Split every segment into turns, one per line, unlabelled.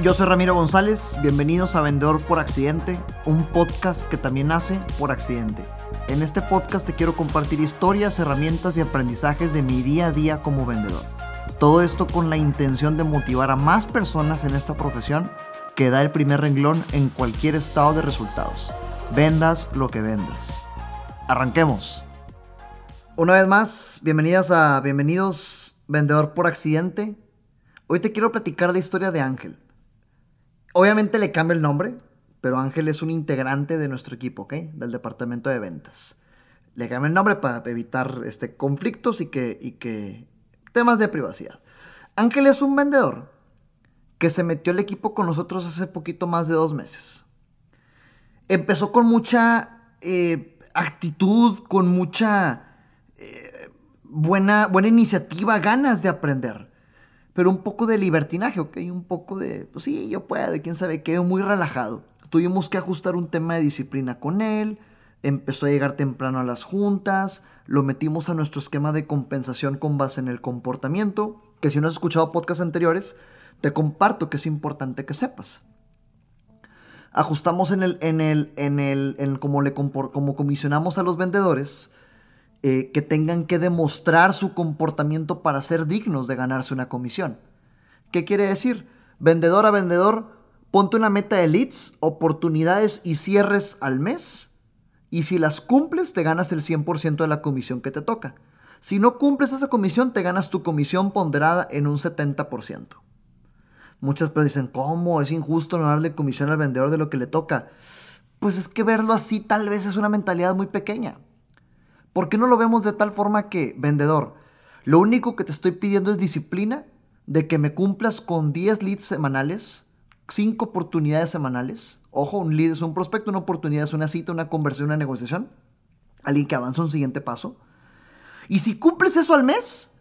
Yo soy Ramiro González, bienvenidos a Vendedor por Accidente, un podcast que también nace por accidente. En este podcast te quiero compartir historias, herramientas y aprendizajes de mi día a día como vendedor. Todo esto con la intención de motivar a más personas en esta profesión que da el primer renglón en cualquier estado de resultados. Vendas lo que vendas. Arranquemos. Una vez más, bienvenidas a Bienvenidos Vendedor por Accidente. Hoy te quiero platicar de historia de Ángel. Obviamente le cambia el nombre, pero Ángel es un integrante de nuestro equipo, ¿ok? Del departamento de ventas. Le cambia el nombre para evitar este, conflictos y que, temas de privacidad. Ángel es un vendedor que se metió al equipo con nosotros hace poquito más de dos meses. Empezó con mucha eh, actitud, con mucha eh, buena, buena iniciativa, ganas de aprender. Pero un poco de libertinaje, ¿ok? Un poco de, pues sí, yo puedo, quién sabe qué, muy relajado. Tuvimos que ajustar un tema de disciplina con él, empezó a llegar temprano a las juntas, lo metimos a nuestro esquema de compensación con base en el comportamiento, que si no has escuchado podcasts anteriores, te comparto que es importante que sepas. Ajustamos en el, en el, en el, en cómo le como comisionamos a los vendedores, eh, que tengan que demostrar su comportamiento para ser dignos de ganarse una comisión. ¿Qué quiere decir? Vendedor a vendedor, ponte una meta de leads, oportunidades y cierres al mes. Y si las cumples, te ganas el 100% de la comisión que te toca. Si no cumples esa comisión, te ganas tu comisión ponderada en un 70%. Muchas personas dicen, ¿cómo? Es injusto no darle comisión al vendedor de lo que le toca. Pues es que verlo así tal vez es una mentalidad muy pequeña. ¿Por qué no lo vemos de tal forma que, vendedor, lo único que te estoy pidiendo es disciplina de que me cumplas con 10 leads semanales, 5 oportunidades semanales? Ojo, un lead es un prospecto, una oportunidad es una cita, una conversión, una negociación. Alguien que avanza un siguiente paso. Y si cumples eso al mes,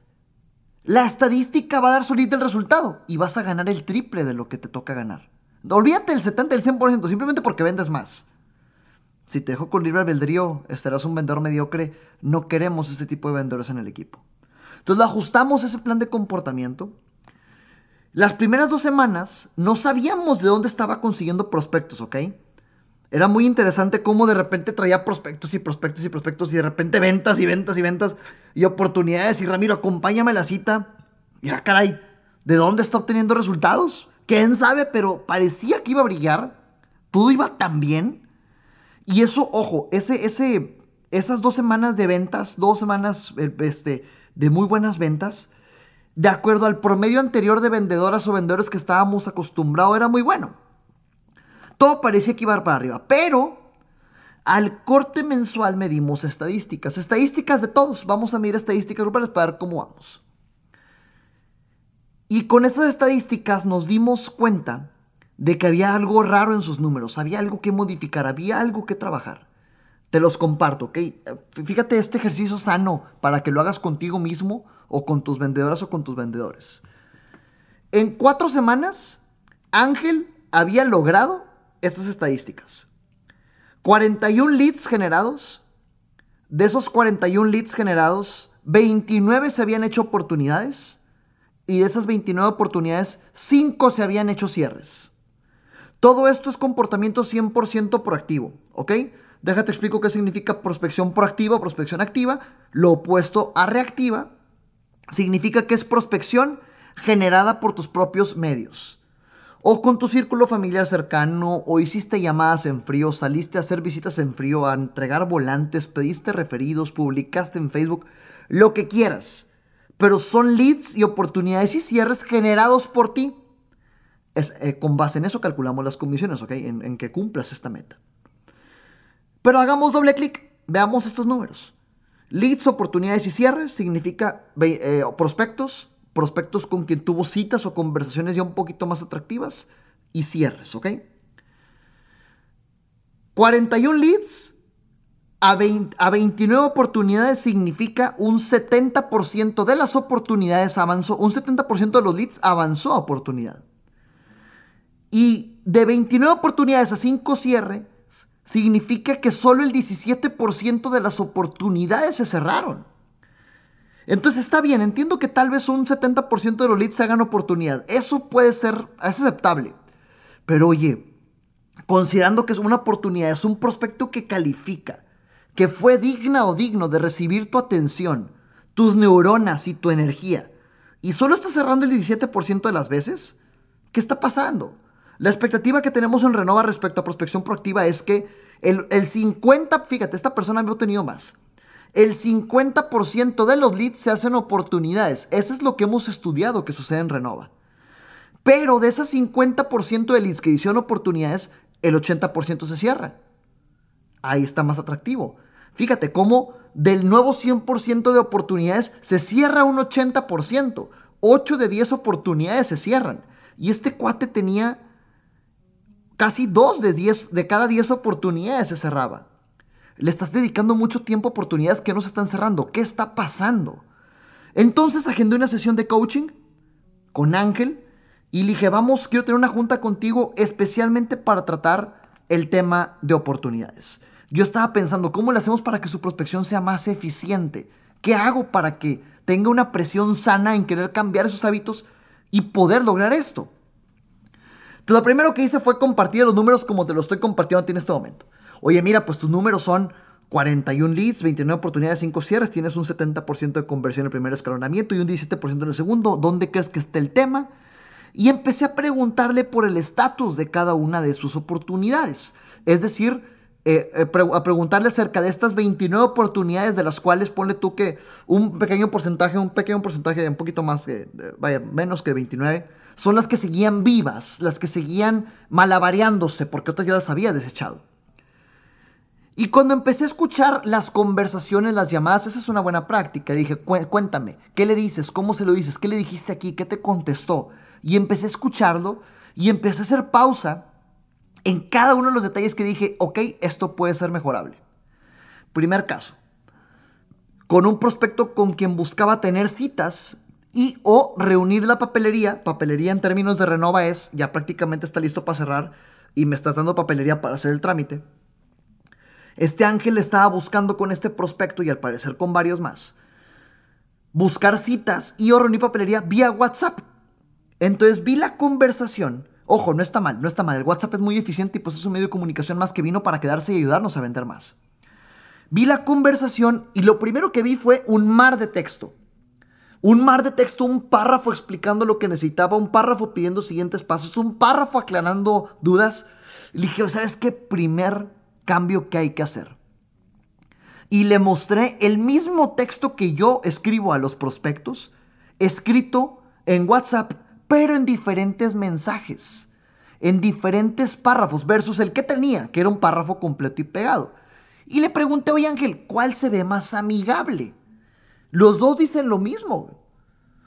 la estadística va a dar solita el resultado y vas a ganar el triple de lo que te toca ganar. Olvídate del 70, el 100%, simplemente porque vendes más. Si te dejo con libre albedrío, estarás un vendedor mediocre. No queremos ese tipo de vendedores en el equipo. Entonces ajustamos ese plan de comportamiento. Las primeras dos semanas no sabíamos de dónde estaba consiguiendo prospectos, ¿ok? Era muy interesante cómo de repente traía prospectos y prospectos y prospectos y de repente ventas y ventas y ventas y oportunidades. Y Ramiro, acompáñame a la cita. Y ah, caray, ¿de dónde está obteniendo resultados? ¿Quién sabe? Pero parecía que iba a brillar. Todo iba tan bien y eso, ojo, ese, ese, esas dos semanas de ventas, dos semanas eh, este, de muy buenas ventas, de acuerdo al promedio anterior de vendedoras o vendedores que estábamos acostumbrados, era muy bueno. Todo parecía que iba para arriba, pero al corte mensual medimos estadísticas, estadísticas de todos. Vamos a mirar estadísticas grupales para ver cómo vamos. Y con esas estadísticas nos dimos cuenta de que había algo raro en sus números, había algo que modificar, había algo que trabajar. Te los comparto, ¿ok? Fíjate este ejercicio sano para que lo hagas contigo mismo o con tus vendedoras o con tus vendedores. En cuatro semanas, Ángel había logrado estas estadísticas. 41 leads generados. De esos 41 leads generados, 29 se habían hecho oportunidades. Y de esas 29 oportunidades, 5 se habían hecho cierres. Todo esto es comportamiento 100% proactivo, ¿ok? Déjate explico qué significa prospección proactiva prospección activa. Lo opuesto a reactiva significa que es prospección generada por tus propios medios. O con tu círculo familiar cercano, o hiciste llamadas en frío, saliste a hacer visitas en frío, a entregar volantes, pediste referidos, publicaste en Facebook, lo que quieras. Pero son leads y oportunidades y cierres generados por ti. Eh, con base en eso calculamos las comisiones, ¿ok? En, que cumplas esta meta. Pero hagamos doble clic, veamos estos números. Leads, oportunidades y cierres significa eh, prospectos, prospectos con quien tuvo citas o conversaciones ya un poquito más atractivas y cierres, ¿ok? 41 leads a, a 29 oportunidades significa un 70% de las oportunidades avanzó, un 70% de los leads avanzó a oportunidad. Y de 29 oportunidades a 5 cierres, significa que solo el 17% de las oportunidades se cerraron. Entonces está bien, entiendo que tal vez un 70% de los leads se hagan oportunidad. Eso puede ser, aceptable. Pero oye, considerando que es una oportunidad, es un prospecto que califica, que fue digna o digno de recibir tu atención, tus neuronas y tu energía, y solo está cerrando el 17% de las veces, ¿qué está pasando? La expectativa que tenemos en Renova respecto a prospección proactiva es que el, 50, fíjate, esta persona ha tenido más. El 50% de los leads se hacen oportunidades. Eso es lo que hemos estudiado que sucede en Renova. Pero de ese 50% de leads que hicieron oportunidades, el 80% se cierra. Ahí está más atractivo. Fíjate cómo del nuevo 100% de oportunidades se cierra un 80%. 8 de 10 oportunidades se cierran. Y este cuate tenía casi 2 de, 10, de cada 10 oportunidades se cerraba. Le estás dedicando mucho tiempo a oportunidades que no se están cerrando. ¿Qué está pasando? Entonces agendé una sesión de coaching con Ángel y dije, vamos, quiero tener una junta contigo especialmente para tratar el tema de oportunidades. Yo estaba pensando, ¿cómo le hacemos para que su prospección sea más eficiente? ¿Qué hago para que tenga una presión sana en querer cambiar esos hábitos y poder lograr esto? Lo primero que hice fue compartir los números como te los estoy compartiendo en este momento. Oye, mira, pues tus números son 41 leads, 29 oportunidades, 5 cierres, tienes un 70% de conversión en el primer escalonamiento y un 17% en el segundo. ¿Dónde crees que esté el tema? Y empecé a preguntarle por el estatus de cada una de sus oportunidades. Es decir, eh, eh, a preguntarle acerca de estas 29 oportunidades de las cuales ponle tú que un pequeño porcentaje, un pequeño porcentaje, un poquito más, vaya, menos que 29, son las que seguían vivas, las que seguían malavariándose porque otras ya las había desechado. Y cuando empecé a escuchar las conversaciones, las llamadas, esa es una buena práctica. Dije, cuéntame, ¿qué le dices? ¿Cómo se lo dices? ¿Qué le dijiste aquí? ¿Qué te contestó? Y empecé a escucharlo y empecé a hacer pausa en cada uno de los detalles que dije, ok, esto puede ser mejorable. Primer caso, con un prospecto con quien buscaba tener citas y o reunir la papelería. Papelería en términos de renova es, ya prácticamente está listo para cerrar y me estás dando papelería para hacer el trámite este ángel estaba buscando con este prospecto y al parecer con varios más. Buscar citas y o reunir papelería vía WhatsApp. Entonces vi la conversación. Ojo, no está mal, no está mal. El WhatsApp es muy eficiente y pues es un medio de comunicación más que vino para quedarse y ayudarnos a vender más. Vi la conversación y lo primero que vi fue un mar de texto. Un mar de texto, un párrafo explicando lo que necesitaba, un párrafo pidiendo siguientes pasos, un párrafo aclarando dudas. Le dije, ¿sabes qué? Primer cambio que hay que hacer. Y le mostré el mismo texto que yo escribo a los prospectos, escrito en WhatsApp, pero en diferentes mensajes, en diferentes párrafos, versus el que tenía, que era un párrafo completo y pegado. Y le pregunté, oye Ángel, ¿cuál se ve más amigable? Los dos dicen lo mismo.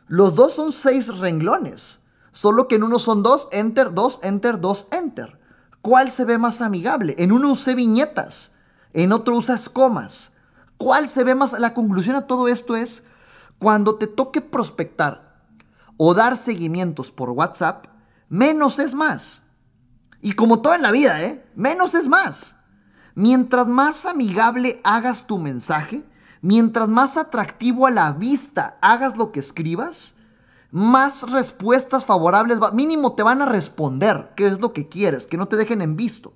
Los dos son seis renglones, solo que en uno son dos, enter, dos, enter, dos, enter. ¿Cuál se ve más amigable? En uno usé viñetas, en otro usas comas. ¿Cuál se ve más? La conclusión a todo esto es, cuando te toque prospectar o dar seguimientos por WhatsApp, menos es más. Y como todo en la vida, ¿eh? Menos es más. Mientras más amigable hagas tu mensaje, mientras más atractivo a la vista hagas lo que escribas, más respuestas favorables, mínimo te van a responder qué es lo que quieres, que no te dejen en visto.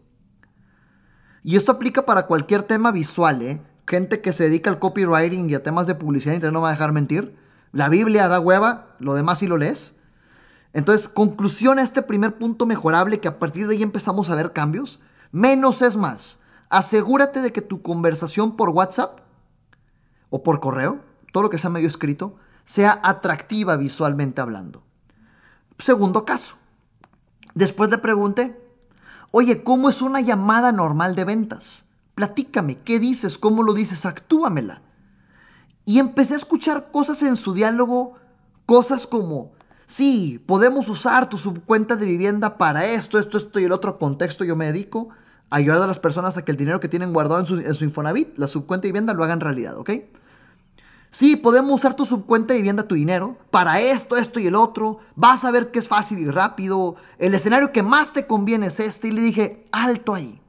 Y esto aplica para cualquier tema visual, ¿eh? Gente que se dedica al copywriting y a temas de publicidad internet no va a dejar mentir. La Biblia da hueva, lo demás sí lo lees. Entonces, conclusión a este primer punto mejorable que a partir de ahí empezamos a ver cambios. Menos es más. Asegúrate de que tu conversación por WhatsApp o por correo, todo lo que sea medio escrito, sea atractiva visualmente hablando. Segundo caso. Después le pregunté, oye, ¿cómo es una llamada normal de ventas? Platícame, ¿qué dices? ¿Cómo lo dices? Actúamela. Y empecé a escuchar cosas en su diálogo, cosas como, sí, podemos usar tu subcuenta de vivienda para esto, esto, esto y el otro contexto. Yo me dedico a ayudar a las personas a que el dinero que tienen guardado en su, en su Infonavit, la subcuenta de vivienda, lo hagan realidad, ¿ok? Sí, podemos usar tu subcuenta de vivienda, tu dinero, para esto, esto y el otro. Vas a ver que es fácil y rápido. El escenario que más te conviene es este. Y le dije, alto ahí.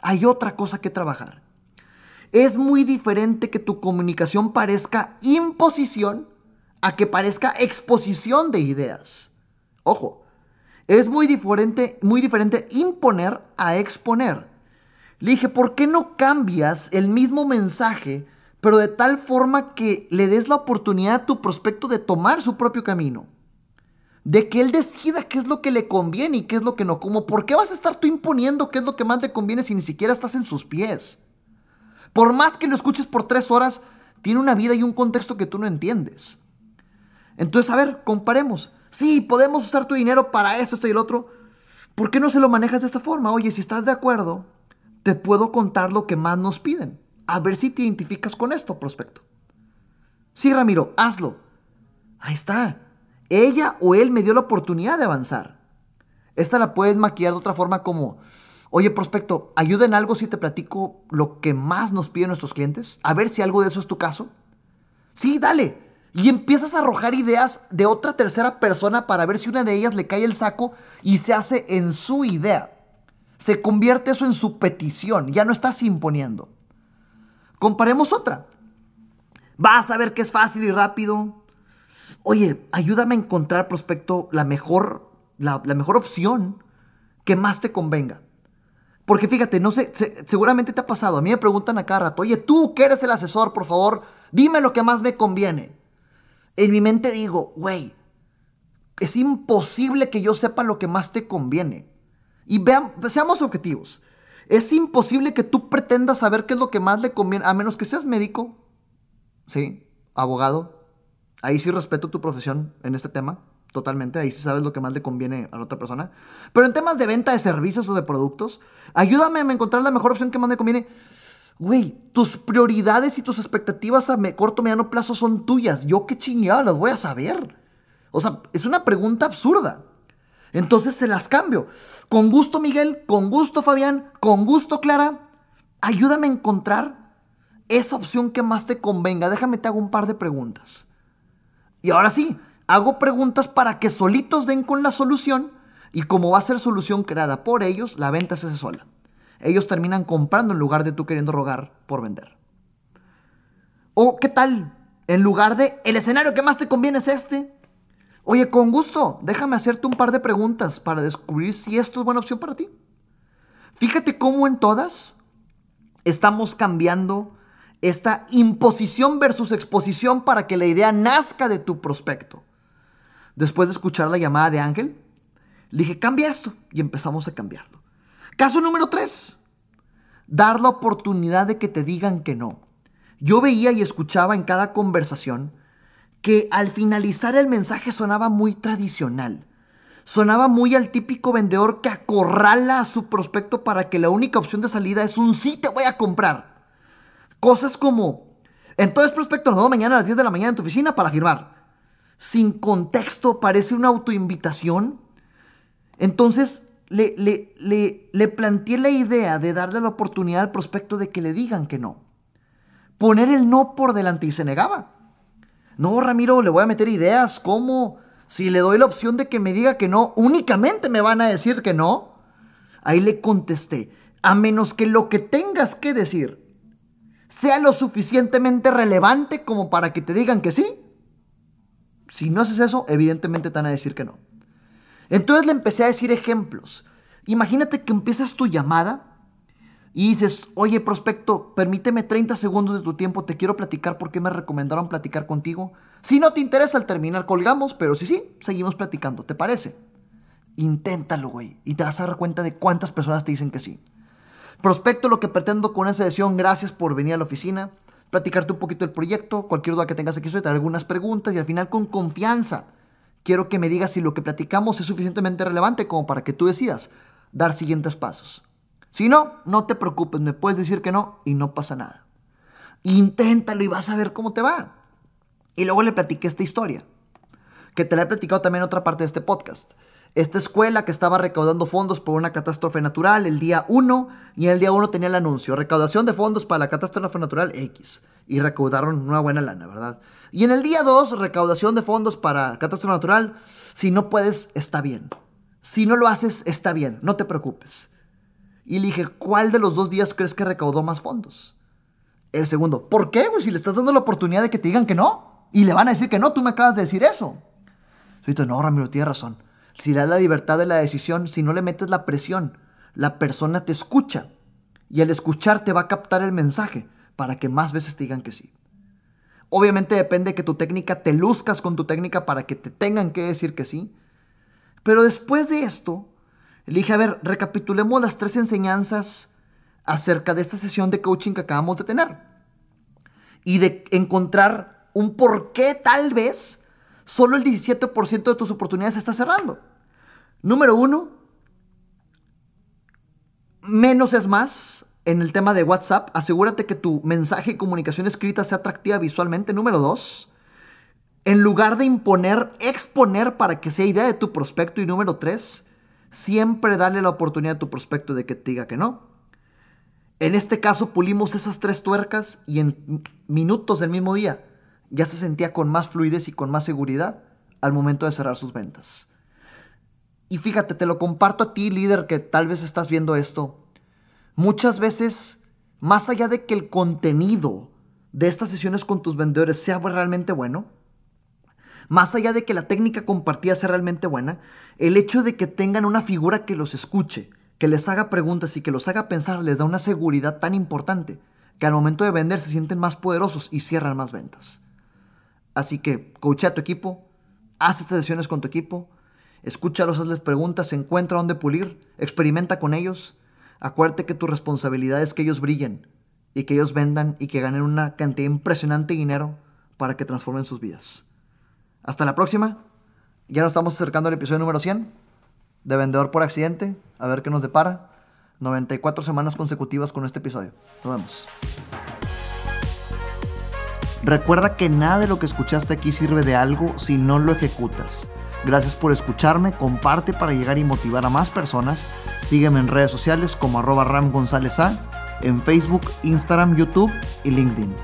Hay otra cosa que trabajar. Es muy diferente que tu comunicación parezca imposición a que parezca exposición de ideas. Ojo, Es muy diferente, muy diferente imponer a exponer. Le dije, ¿por qué no cambias el mismo mensaje, pero de tal forma que le des la oportunidad a tu prospecto de tomar su propio camino? De que él decida qué es lo que le conviene y qué es lo que no. Como, ¿por qué vas a estar tú imponiendo qué es lo que más te conviene si ni siquiera estás en sus pies? Por más que lo escuches por tres horas, tiene una vida y un contexto que tú no entiendes. Entonces, a ver, comparemos. Sí, podemos usar tu dinero para esto, esto y el otro. ¿Por qué no se lo manejas de esta forma? Oye, si estás de acuerdo, te puedo contar lo que más nos piden. A ver si te identificas con esto, prospecto. Sí, Ramiro, hazlo. Ahí está. Ella o él me dio la oportunidad de avanzar. Esta la puedes maquillar de otra forma como, oye, prospecto, ayuda en algo si te platico lo que más nos piden nuestros clientes. A ver si algo de eso es tu caso. Sí, dale. Y empiezas a arrojar ideas de otra tercera persona para ver si una de ellas le cae el saco y se hace en su idea. Se convierte eso en su petición, ya no estás imponiendo. Comparemos otra. Vas a ver que es fácil y rápido. Oye, ayúdame a encontrar, prospecto, la mejor, la, mejor opción que más te convenga. Porque fíjate, no sé, seguramente te ha pasado. A mí me preguntan a cada rato, oye, tú que eres el asesor, por favor, dime lo que más me conviene. En mi mente digo, güey, es imposible que yo sepa lo que más te conviene. Y veamos, seamos objetivos. Es imposible que tú pretendas saber qué es lo que más le conviene, a menos que seas médico, ¿sí? Abogado. Ahí sí respeto tu profesión en este tema, totalmente. Ahí sí sabes lo que más le conviene a la otra persona. Pero en temas de venta de servicios o de productos, ayúdame a encontrar la mejor opción que más me conviene. Güey, tus prioridades y tus expectativas a corto mediano plazo son tuyas. Yo qué chingada las voy a saber. O sea, es una pregunta absurda. Entonces se las cambio. Con gusto Miguel, con gusto Fabián, con gusto Clara, ayúdame a encontrar esa opción que más te convenga. Déjame te hago un par de preguntas. Y ahora sí, hago preguntas para que solitos den con la solución y como va a ser solución creada por ellos, la venta se hace sola. Ellos terminan comprando en lugar de tú queriendo rogar por vender. O qué tal, en lugar de el escenario que más te conviene es este, Oye, con gusto, déjame hacerte un par de preguntas para descubrir si esto es buena opción para ti. Fíjate cómo en todas estamos cambiando esta imposición versus exposición para que la idea nazca de tu prospecto. Después de escuchar la llamada de Ángel, le dije, cambia esto y empezamos a cambiarlo. Caso número 3. Dar la oportunidad de que te digan que no. Yo veía y escuchaba en cada conversación que al finalizar el mensaje sonaba muy tradicional. Sonaba muy al típico vendedor que acorrala a su prospecto para que la única opción de salida es un sí te voy a comprar. Cosas como, entonces prospecto, nos vemos mañana a las 10 de la mañana en tu oficina para firmar. Sin contexto, parece una autoinvitación. Entonces le, le, le, le planteé la idea de darle la oportunidad al prospecto de que le digan que no. Poner el no por delante y se negaba. No, Ramiro, le voy a meter ideas. ¿Cómo? Si le doy la opción de que me diga que no, únicamente me van a decir que no. Ahí le contesté, a menos que lo que tengas que decir sea lo suficientemente relevante como para que te digan que sí. Si no haces eso, evidentemente te van a decir que no. Entonces le empecé a decir ejemplos. Imagínate que empiezas tu llamada y dices, oye, prospecto, permíteme 30 segundos de tu tiempo, te quiero platicar por qué me recomendaron platicar contigo. Si no te interesa al terminar, colgamos, pero si sí, seguimos platicando, ¿te parece? Inténtalo, güey, y te vas a dar cuenta de cuántas personas te dicen que sí. Prospecto, lo que pretendo con esa sesión, gracias por venir a la oficina, platicarte un poquito del proyecto, cualquier duda que tengas aquí, te algunas preguntas y al final con confianza quiero que me digas si lo que platicamos es suficientemente relevante como para que tú decidas dar siguientes pasos. Si no, no te preocupes, me puedes decir que no y no pasa nada. Inténtalo y vas a ver cómo te va. Y luego le platiqué esta historia, que te la he platicado también en otra parte de este podcast. Esta escuela que estaba recaudando fondos por una catástrofe natural el día 1 y en el día 1 tenía el anuncio, recaudación de fondos para la catástrofe natural X. Y recaudaron una buena lana, ¿verdad? Y en el día 2, recaudación de fondos para catástrofe natural, si no puedes, está bien. Si no lo haces, está bien, no te preocupes. Y le dije, ¿cuál de los dos días crees que recaudó más fondos? El segundo, ¿por qué, güey? Si le estás dando la oportunidad de que te digan que no. Y le van a decir que no, tú me acabas de decir eso. Entonces, no, Ramiro, tienes razón. si le das la libertad de la decisión, si no le metes la presión, la persona te escucha. Y al escuchar te va a captar el mensaje para que más veces te digan que sí. Obviamente depende que tu técnica te luzcas con tu técnica para que te tengan que decir que sí. Pero después de esto, le dije, a ver, recapitulemos las tres enseñanzas acerca de esta sesión de coaching que acabamos de tener. Y de encontrar un por qué tal vez solo el 17% de tus oportunidades se está cerrando. Número uno, menos es más en el tema de WhatsApp. Asegúrate que tu mensaje y comunicación escrita sea atractiva visualmente. Número dos, en lugar de imponer, exponer para que sea idea de tu prospecto. Y número tres, siempre darle la oportunidad a tu prospecto de que diga que no. En este caso pulimos esas tres tuercas y en minutos del mismo día ya se sentía con más fluidez y con más seguridad al momento de cerrar sus ventas. Y fíjate, te lo comparto a ti, líder, que tal vez estás viendo esto. Muchas veces, más allá de que el contenido de estas sesiones con tus vendedores sea realmente bueno, más allá de que la técnica compartida sea realmente buena, el hecho de que tengan una figura que los escuche, que les haga preguntas y que los haga pensar les da una seguridad tan importante que al momento de vender se sienten más poderosos y cierran más ventas. Así que coachea a tu equipo, haz estas sesiones con tu equipo, escúchalos, hazles preguntas, encuentra dónde pulir, experimenta con ellos. Acuérdate que tu responsabilidad es que ellos brillen y que ellos vendan y que ganen una cantidad impresionante de dinero para que transformen sus vidas. Hasta la próxima. Ya nos estamos acercando al episodio número 100 de Vendedor por Accidente. A ver qué nos depara. 94 semanas consecutivas con este episodio. Nos vemos. Recuerda que nada de lo que escuchaste aquí sirve de algo si no lo ejecutas. Gracias por escucharme, comparte para llegar y motivar a más personas. Sígueme en redes sociales como arroba Ram González A, en Facebook, Instagram, YouTube y LinkedIn.